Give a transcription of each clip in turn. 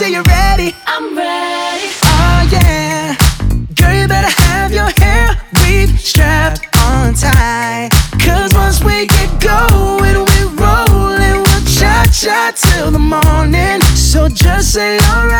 say you're ready. I'm ready. Oh yeah. Girl, you better have your hair weave strapped on tight. Cause once we get going, we're rolling. We'll cha cha till the morning. So just say alright.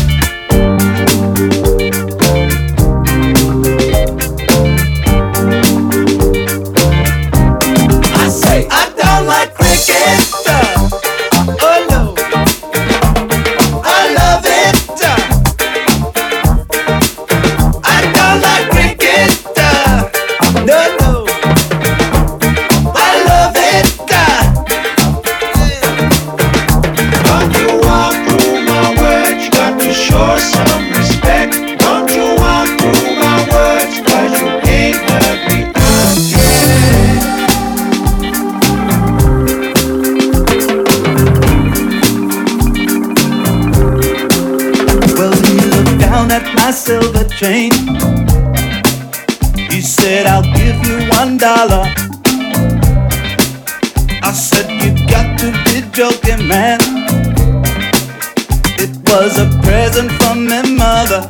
Chain. He said, I'll give you one dollar. I said, You got to be joking, man. It was a present from my mother.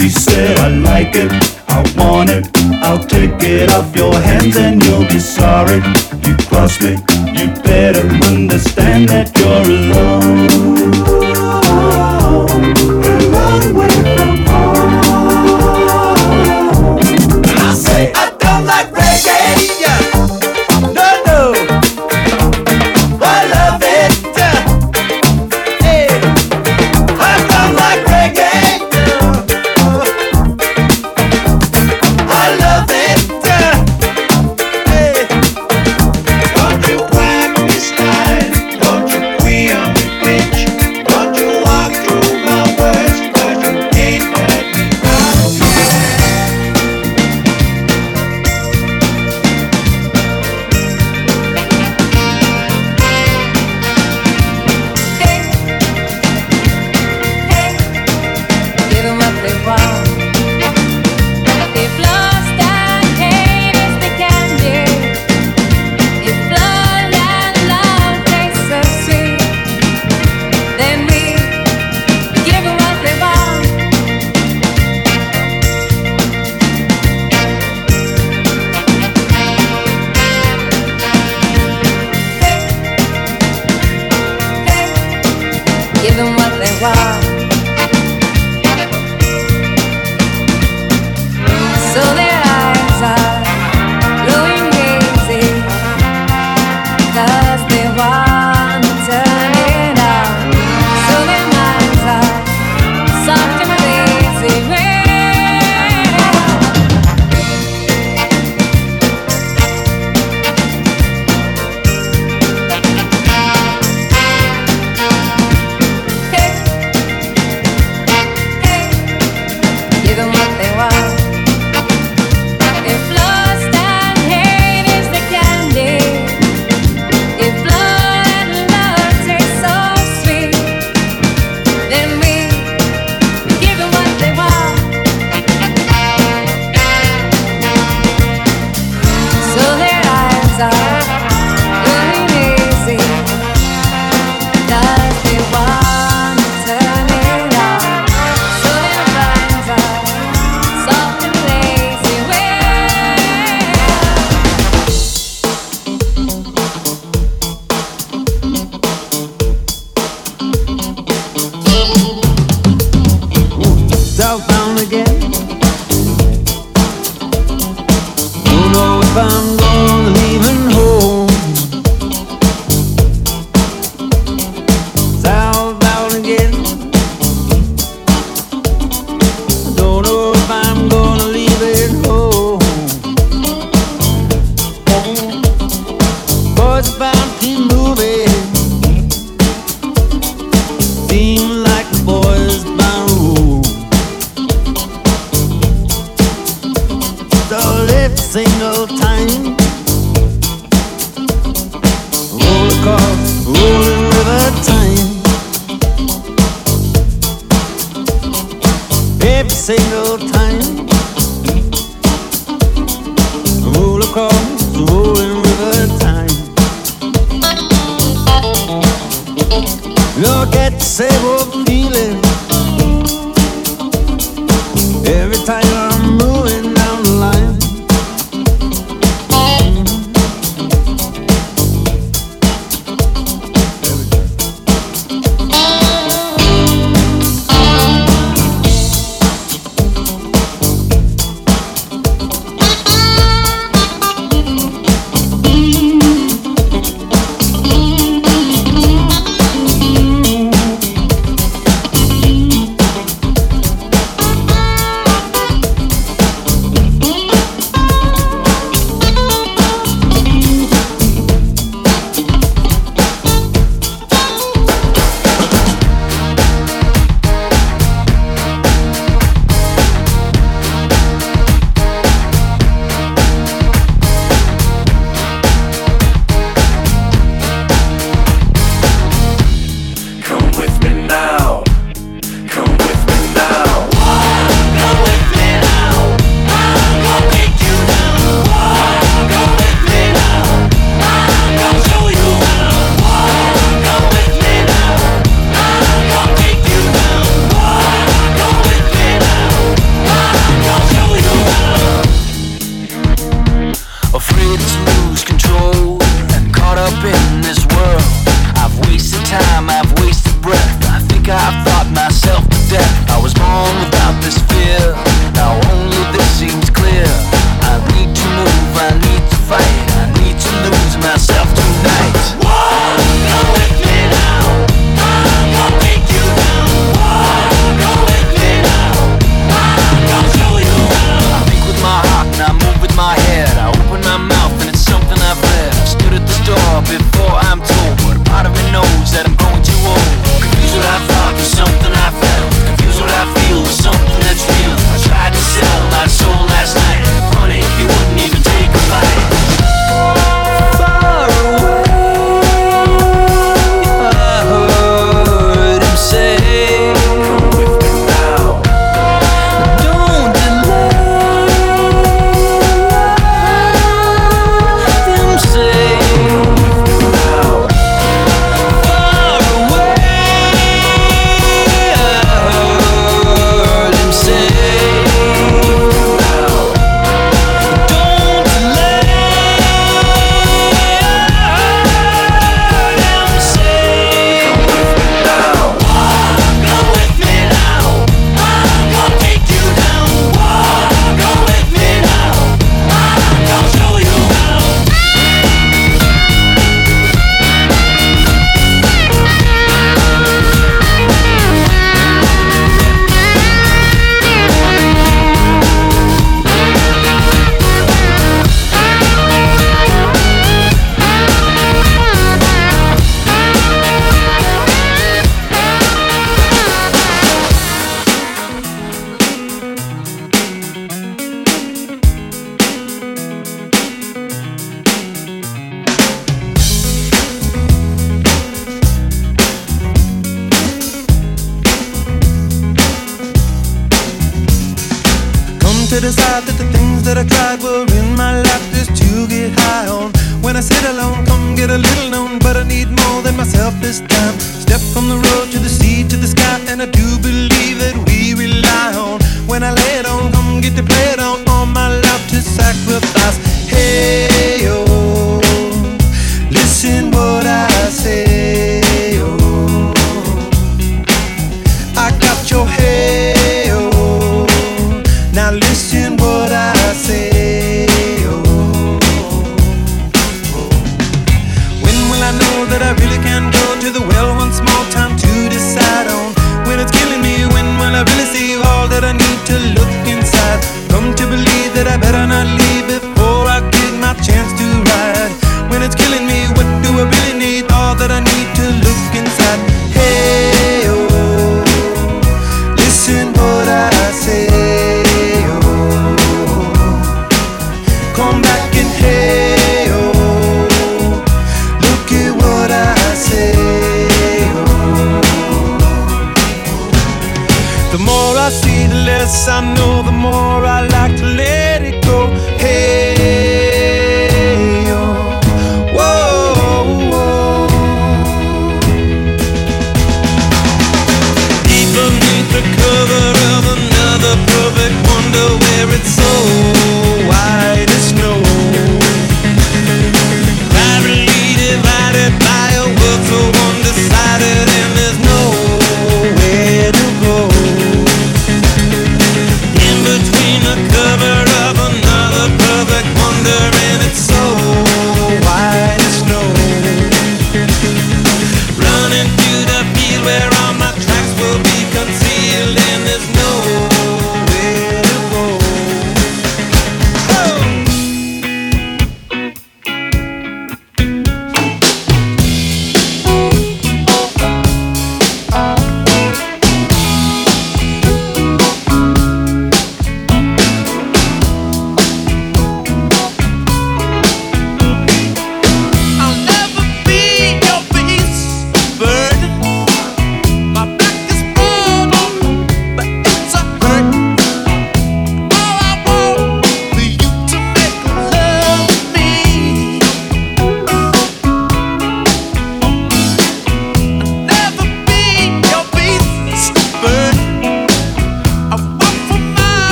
He said, I like it, I want it. I'll take it off your hands and you'll be sorry. You cross me, you better understand that you're alone.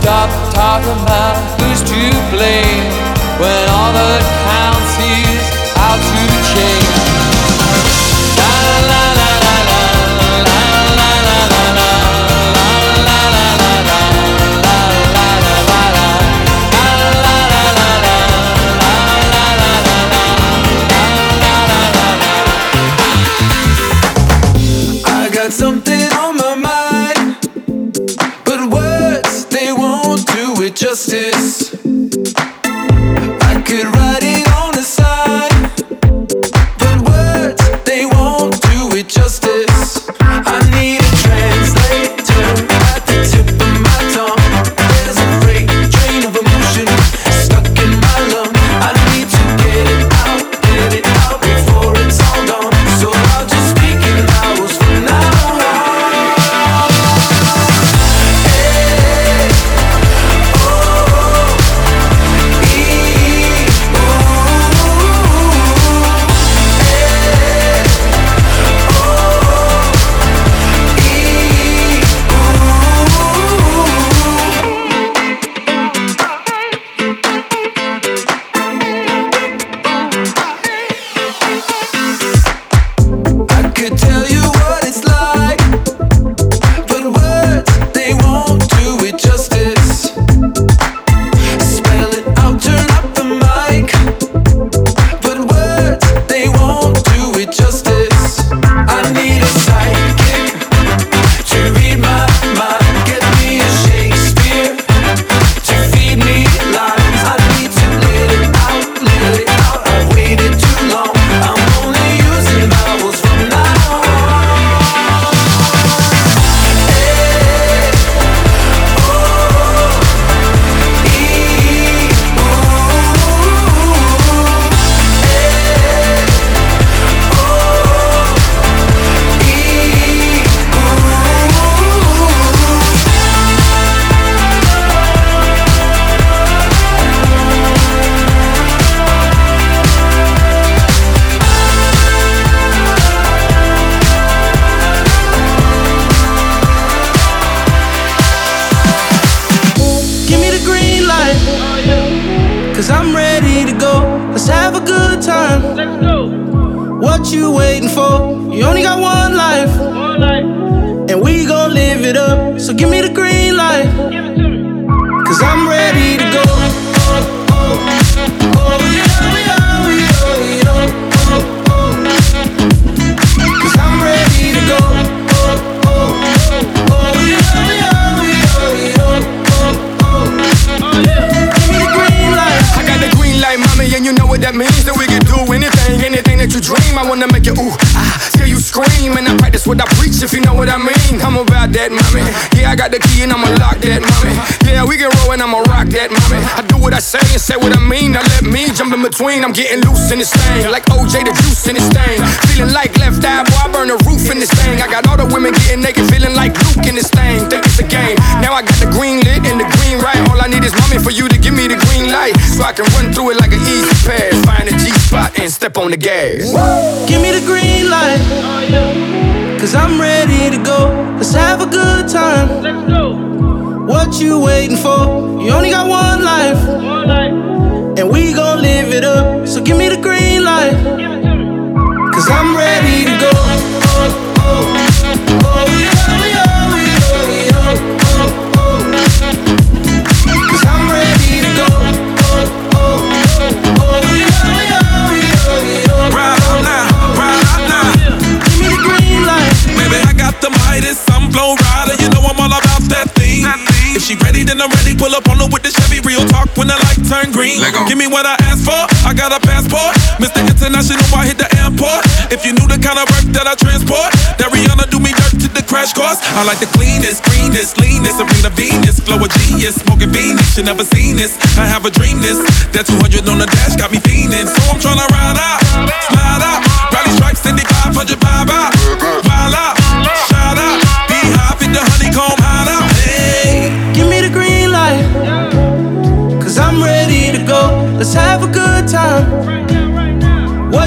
Stop, talking about who's to blame when all that counts is how to change. You ooh, ah, you scream. And I practice what I preach, if you know what I mean. I'm about that, mommy. Yeah, I got the key and I'ma lock that, mommy. Yeah, we can roll and I'ma rock that, mommy. I do what I say and say what I mean. Now let me jump in between. I'm getting loose in this thing, like OJ the juice in this thing. Feeling like left eye, boy, I burn the roof in this thing. I got all the women getting naked, feeling like Luke in this thing. Think it's a game. Now I got the green lit and the green right. All I need is mommy for you to give me the green light, so I can run through it like an easy pass. Find a G spot and step on the gas. Give me the green light. Cause I'm ready to go. Let's have a good time. Let's go. What you waiting for? You only got one life. And we gon' live it up. So give me the green light. If she ready, then I'm ready. Pull up on her with the Chevy. Real talk when the light turn green. Give me what I asked for. I got a passport. Mr. International, I hit the airport. If you knew the kind of work that I transport, that Rihanna do me dirt to the crash course. I like the cleanest, greenest, leanest, Serena Venus, flow of genius, smoking Venus. You never seen this. I have a dream this. That 200 on the dash got me fiending. So I'm tryna ride out, slide out, rally stripes, 500 vibe out,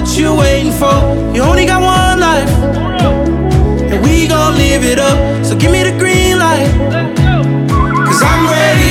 What you waiting for? You only got one life. And we gon' live it up. So give me the green light. Cause I'm ready.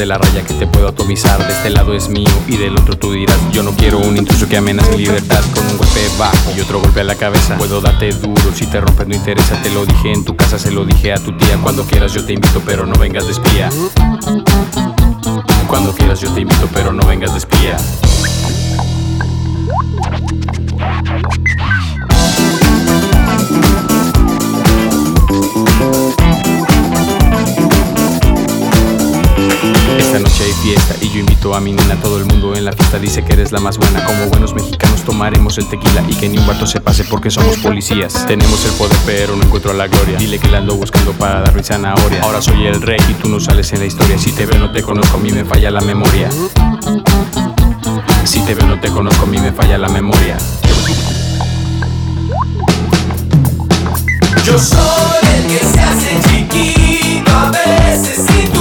De la raya que te puedo atomizar. De este lado es mío y del otro tú dirás, yo no quiero un intruso que amenace mi libertad con un golpe bajo y otro golpe a la cabeza. Puedo darte duro si te rompes no interesa, te lo dije en tu casa, se lo dije a tu tía. Cuando quieras yo te invito, pero no vengas de espía. Cuando quieras yo te invito, pero no vengas de espía. Fiesta y yo invito a mi nena. Todo el mundo en la fiesta dice que eres la más buena. Como buenos mexicanos tomaremos el tequila y que ni un vato se pase porque somos policías. Tenemos el poder pero no encuentro la gloria. Dile que la ando buscando para darme zanahoria. Ahora soy el rey y tú no sales en la historia. Si te veo no te conozco, a mí me falla la memoria. Si te veo no te conozco, a mí me falla la memoria. Yo soy el que se hace chiquito a veces y tú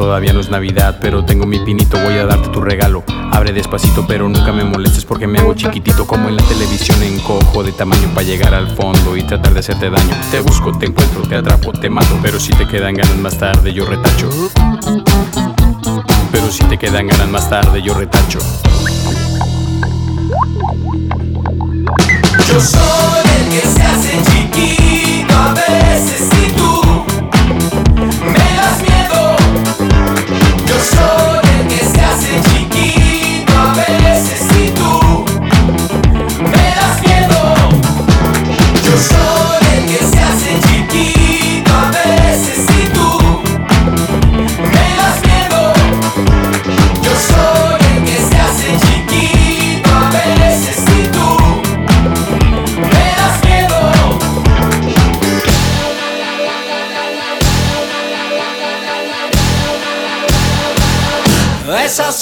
todavía no es Navidad, pero tengo mi pinito, voy a darte tu regalo. Abre despacito, pero nunca me molestes porque me hago chiquitito como en la televisión, encojo de tamaño para llegar al fondo y tratar de hacerte daño. Te busco, te encuentro, te atrapo, te mato, pero si te quedan ganas más tarde yo retacho pero si te quedan ganas más tarde yo retacho. Yo soy el que se hace chiquito a veces y tú me das miedo. Yo soy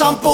mentiras.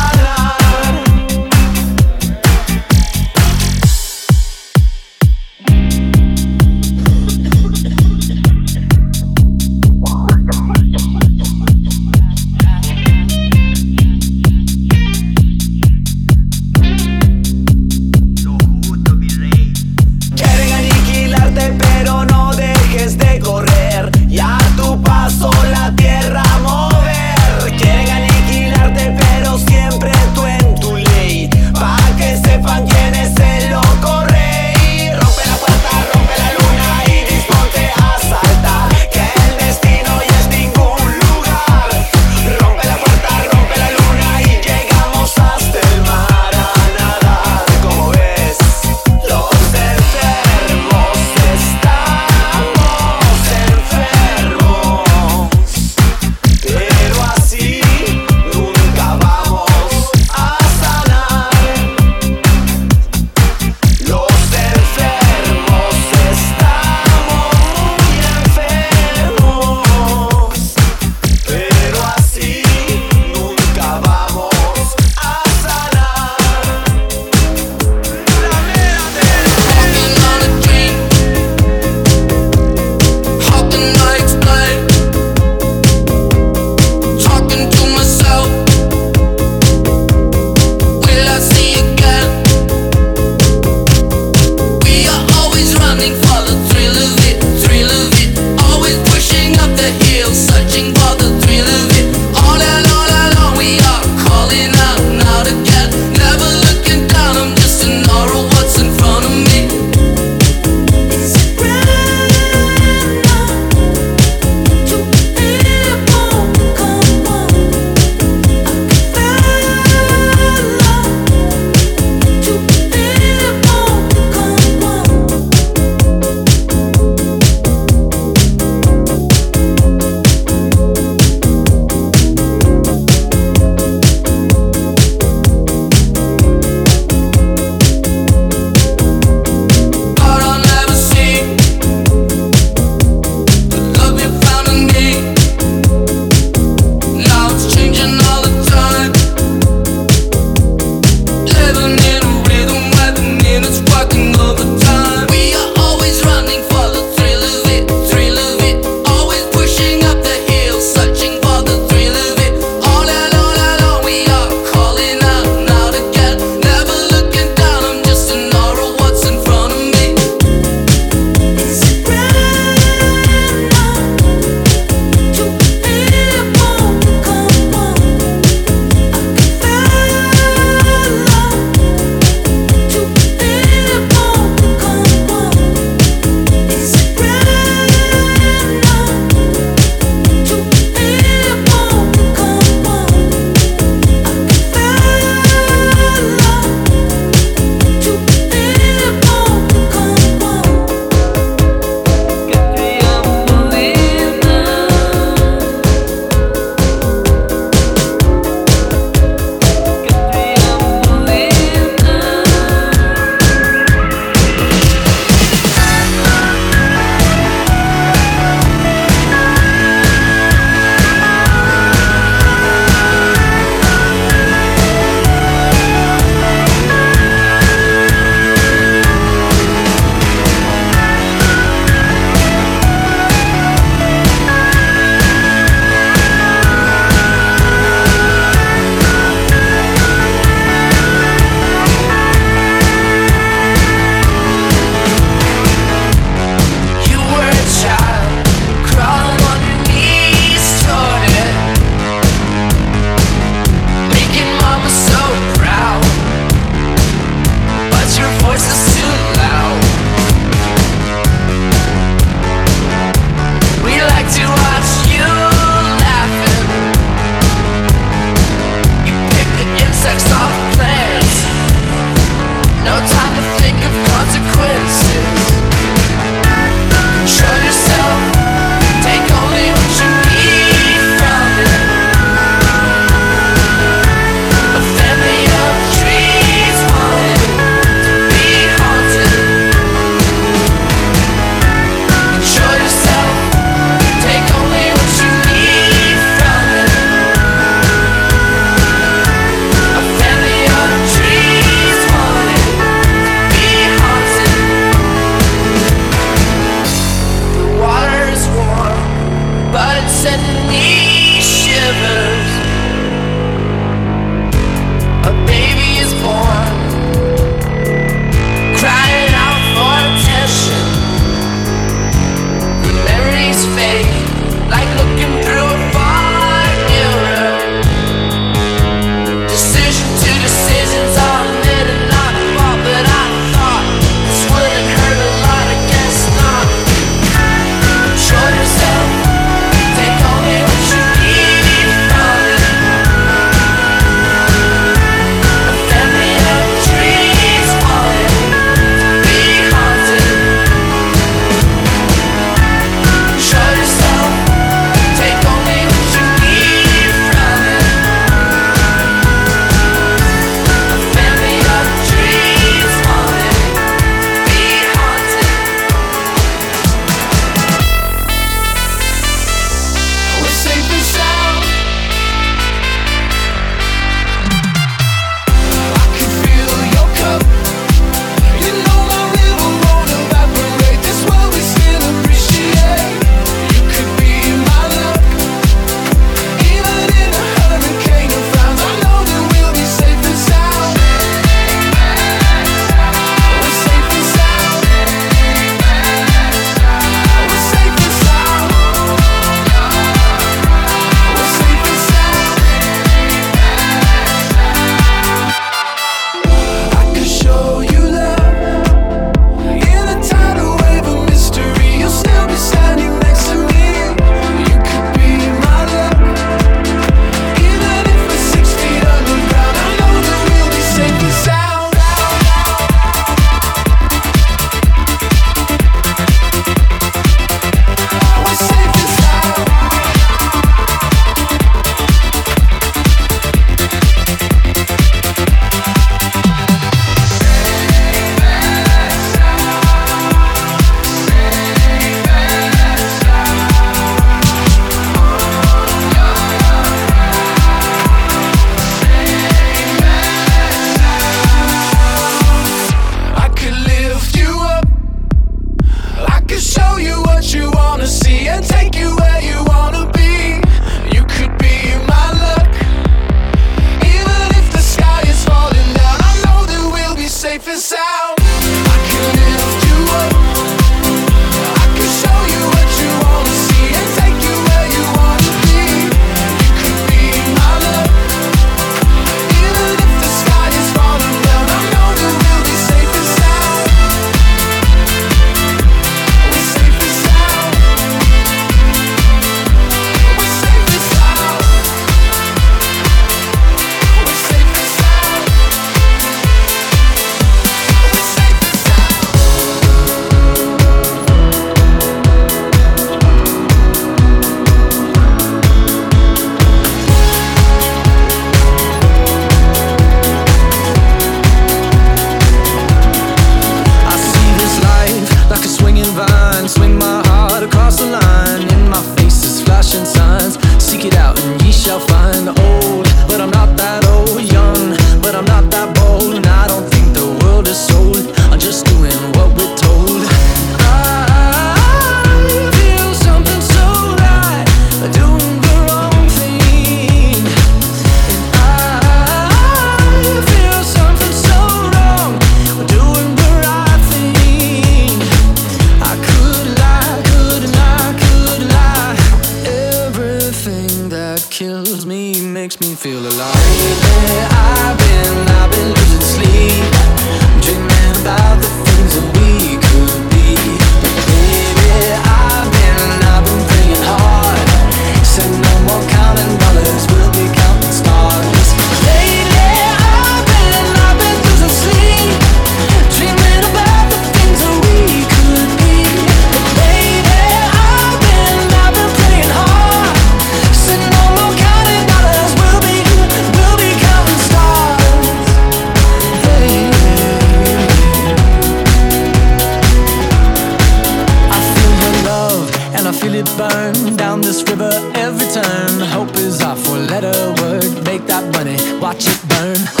better. Make that money, watch it burn.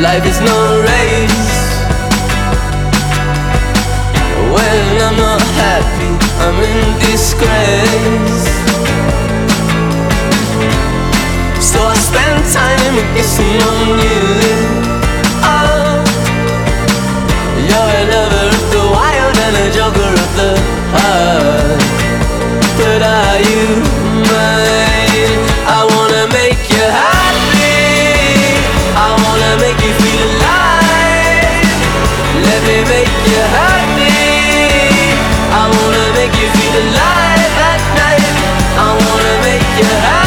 Life is no race. When I'm not happy, I'm in disgrace. So I spend time kissing on you. Oh, you're a lover wild and a of the heart. But are you? Yeah.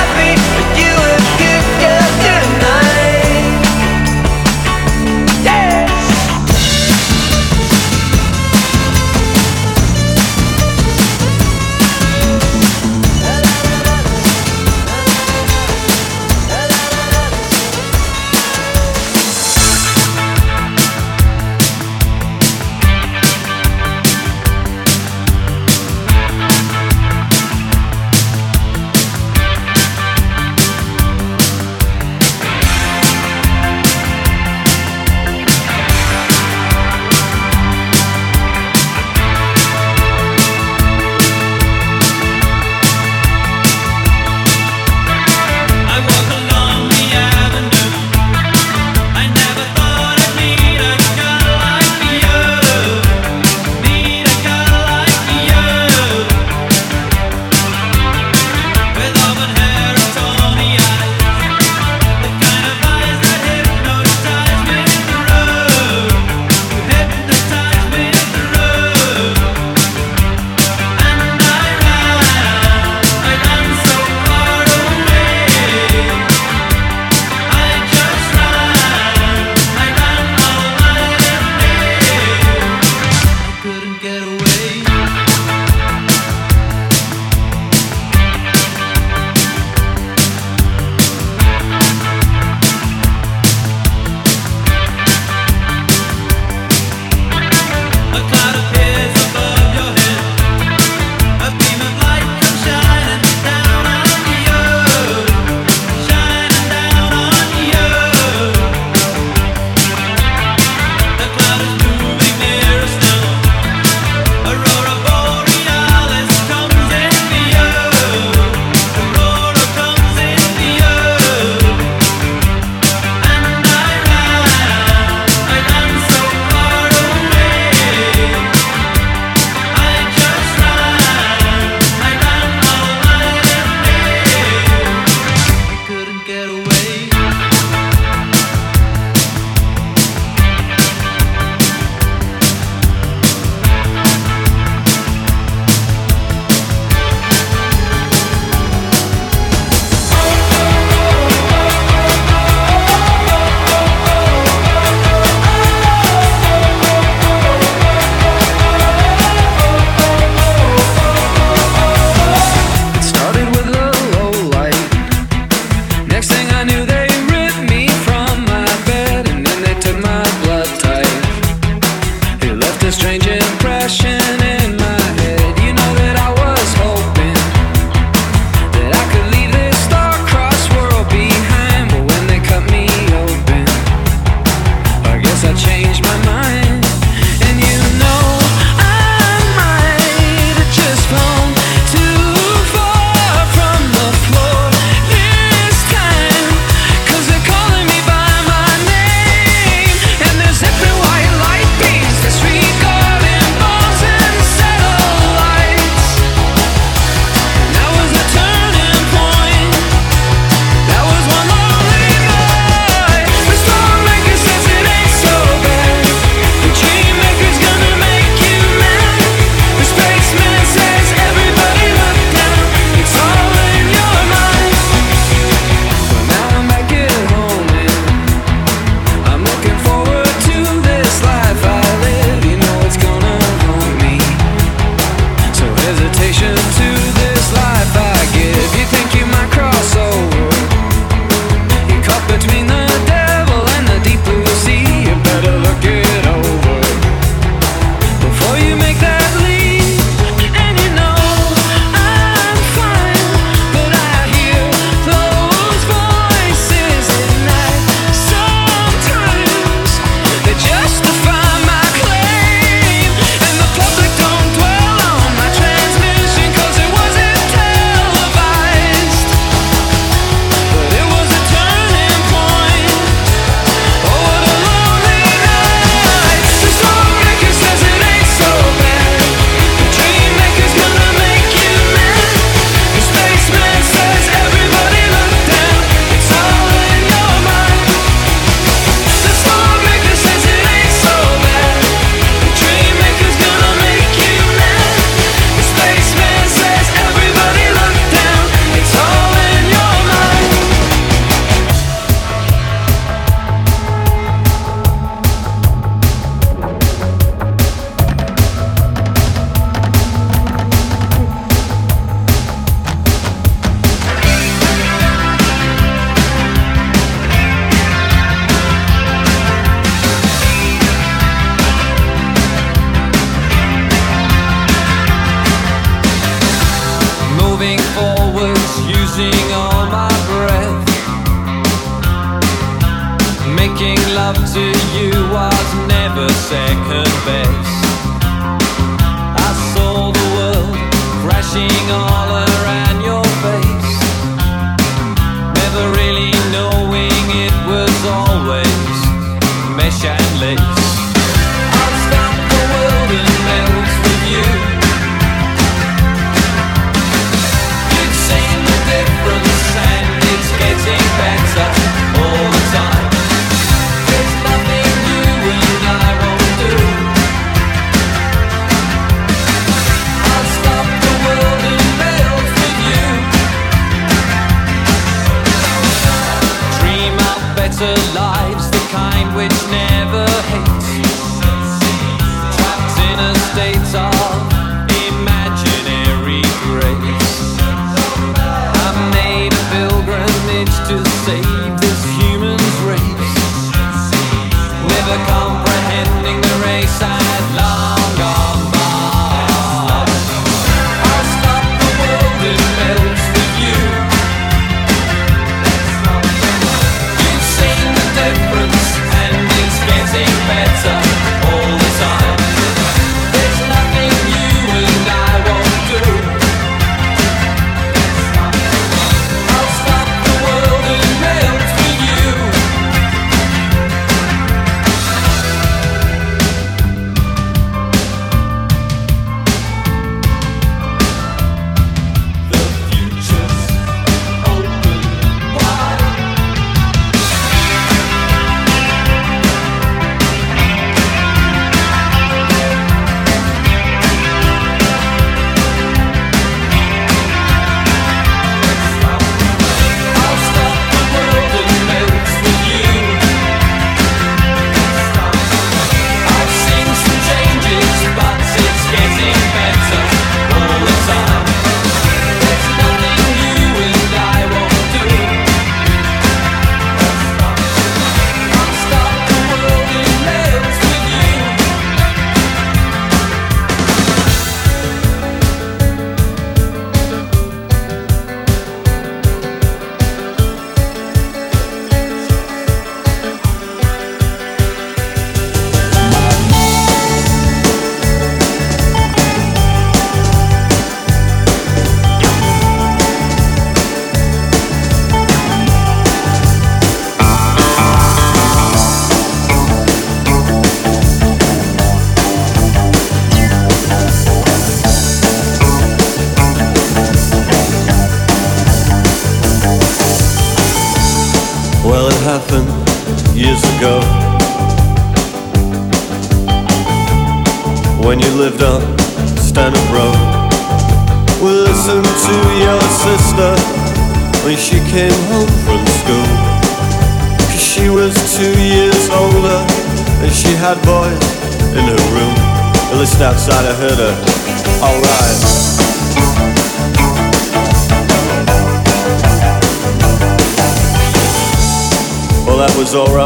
alright.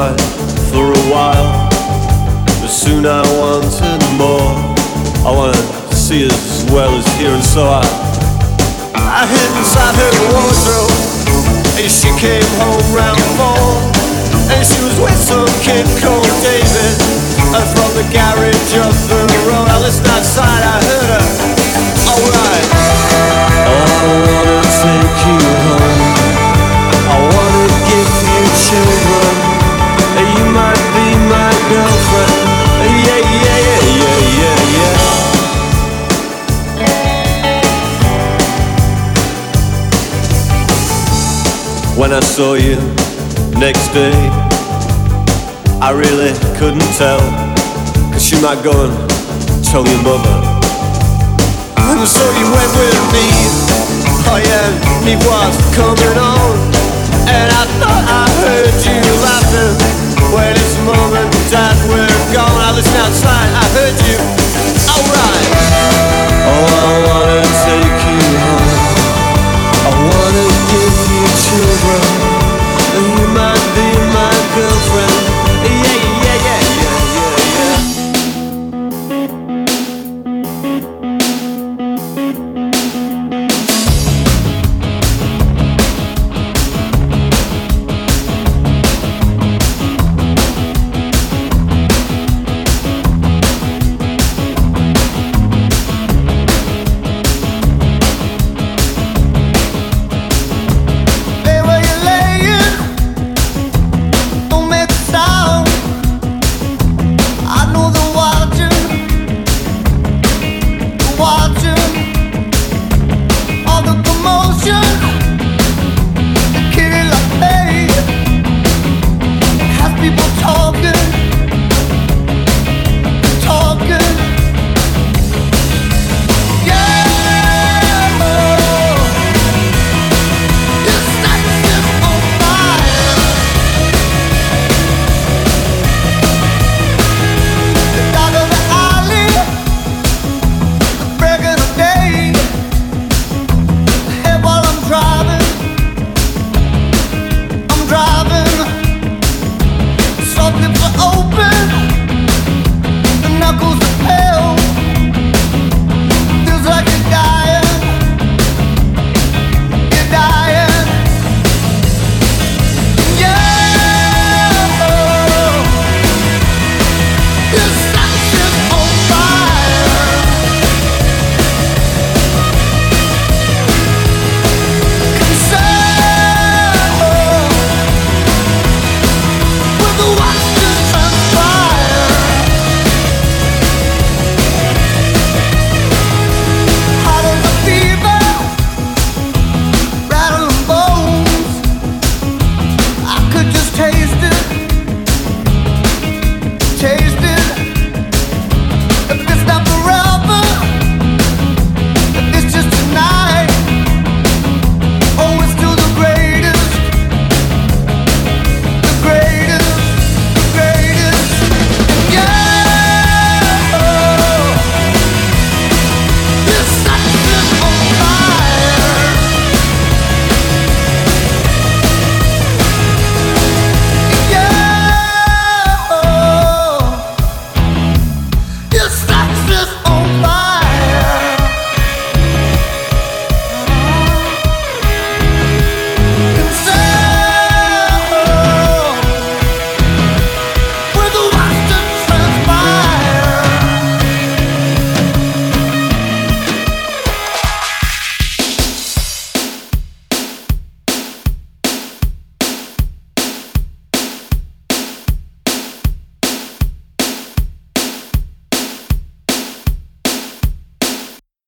saw you next day. I really couldn't tell Cause you might go and tell your mother. And so you went with me. Oh yeah, me was coming on. And I thought I heard you laughing When it's the moment that we're gone. I listen outside, I heard you. Alright Oh, I wanna take you home. I wanna give you children.